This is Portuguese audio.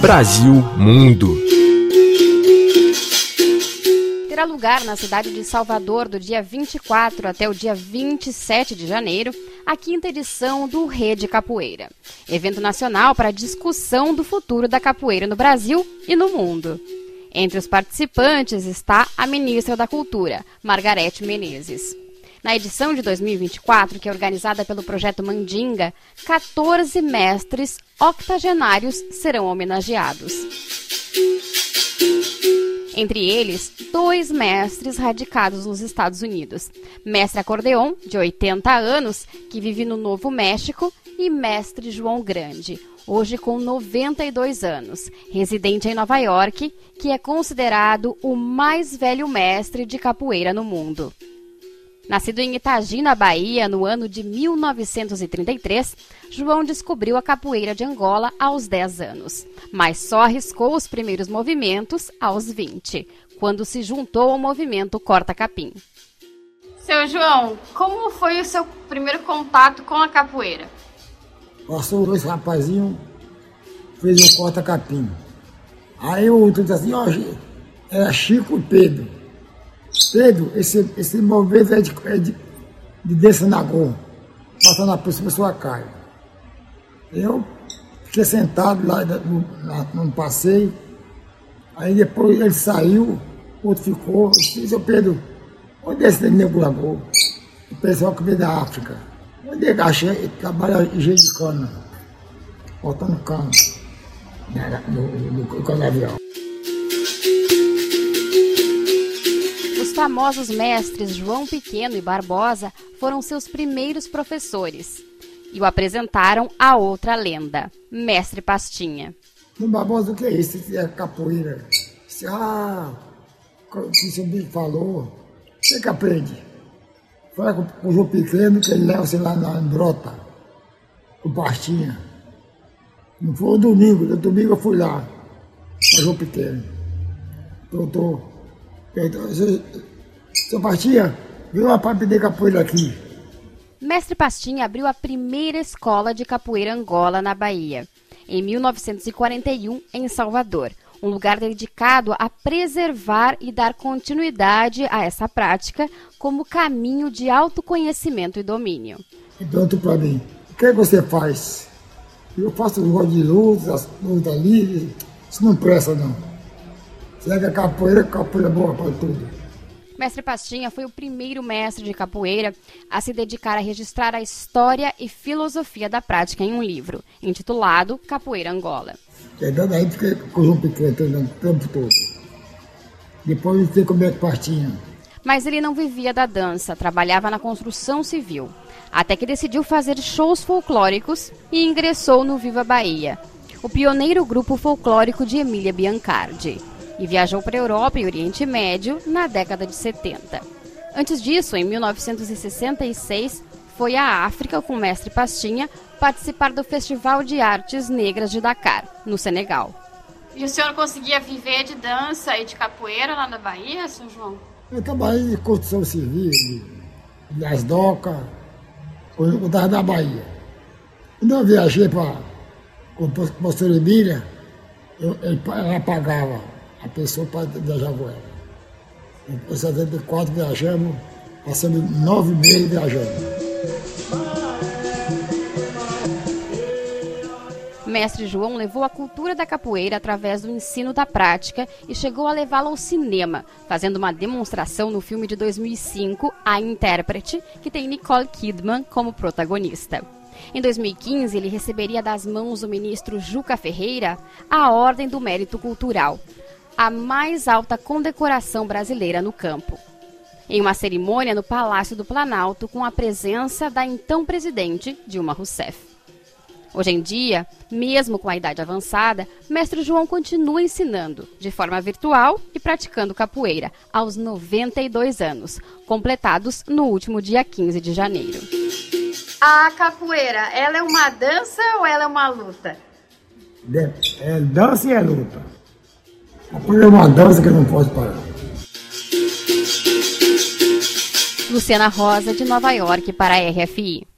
Brasil Mundo. Terá lugar na cidade de Salvador do dia 24 até o dia 27 de janeiro a quinta edição do Rede Capoeira, evento nacional para discussão do futuro da capoeira no Brasil e no mundo. Entre os participantes está a ministra da Cultura, Margarete Menezes. Na edição de 2024, que é organizada pelo projeto Mandinga, 14 mestres octogenários serão homenageados. Entre eles, dois mestres radicados nos Estados Unidos: mestre acordeon, de 80 anos, que vive no Novo México, e mestre João Grande, hoje com 92 anos, residente em Nova York, que é considerado o mais velho mestre de capoeira no mundo. Nascido em Itagina, Bahia, no ano de 1933, João descobriu a capoeira de Angola aos 10 anos, mas só arriscou os primeiros movimentos aos 20, quando se juntou ao movimento Corta Capim. Seu João, como foi o seu primeiro contato com a capoeira? Passou dois rapazinhos, fez um corta capim. Aí o outro disse assim, ó, era Chico e Pedro. Pedro, esse, esse movimento é de, é de, de descer na gol, passando por cima sua cara. Eu fiquei sentado lá no, no passeio, aí depois ele saiu, o outro ficou, eu disse, Pedro, onde é esse nego Lagoa? O pessoal que veio da África. Onde é que achei? Trabalha jeito de cana, botando cano né, no, no, no canavial. Os famosos mestres João Pequeno e Barbosa foram seus primeiros professores e o apresentaram a outra lenda, Mestre Pastinha. No Barbosa, o que é isso? Isso é capoeira. Isso, ah, o que o falou, você que aprende. Fala com, o João Pequeno, que ele leva você lá na Brota, o Pastinha. Não foi o domingo, no domingo eu fui lá, o João Pequeno. Doutor, seu, seu Pastinha, viu uma parte de capoeira aqui. Mestre Pastinha abriu a primeira escola de capoeira Angola na Bahia, em 1941, em Salvador um lugar dedicado a preservar e dar continuidade a essa prática como caminho de autoconhecimento e domínio. Pergunto para mim, o que você faz? Eu faço um de luz, luta livre, isso não presta não. Será que a capoeira, capoeira é boa para tudo. Mestre Pastinha foi o primeiro mestre de capoeira a se dedicar a registrar a história e filosofia da prática em um livro, intitulado Capoeira Angola. É daí fiquei com o treinando o tempo todo. Depois eu sei como é que Pastinha. Mas ele não vivia da dança, trabalhava na construção civil. Até que decidiu fazer shows folclóricos e ingressou no Viva Bahia, o pioneiro grupo folclórico de Emília Biancardi e viajou para a Europa e Oriente Médio na década de 70. Antes disso, em 1966, foi à África com o mestre Pastinha participar do Festival de Artes Negras de Dakar, no Senegal. E o senhor conseguia viver de dança e de capoeira lá na Bahia, São João? Eu trabalhei em construção civil, de Asdoca, eu estava na Bahia. Quando eu viajei para o professor Emília, eu, ela pagava a pessoa para viajar com ela. Em 74 viajamos, passamos nove meses viajando. Mestre João levou a cultura da capoeira através do ensino da prática e chegou a levá-la ao cinema, fazendo uma demonstração no filme de 2005, A Intérprete, que tem Nicole Kidman como protagonista. Em 2015, ele receberia das mãos do ministro Juca Ferreira a Ordem do Mérito Cultural, a mais alta condecoração brasileira no campo. Em uma cerimônia no Palácio do Planalto, com a presença da então presidente Dilma Rousseff. Hoje em dia, mesmo com a idade avançada, Mestre João continua ensinando, de forma virtual e praticando capoeira, aos 92 anos, completados no último dia 15 de janeiro. A capoeira, ela é uma dança ou ela é uma luta? É dança e é luta. Capoeira é uma dança que não pode parar. Luciana Rosa, de Nova York, para a RFI.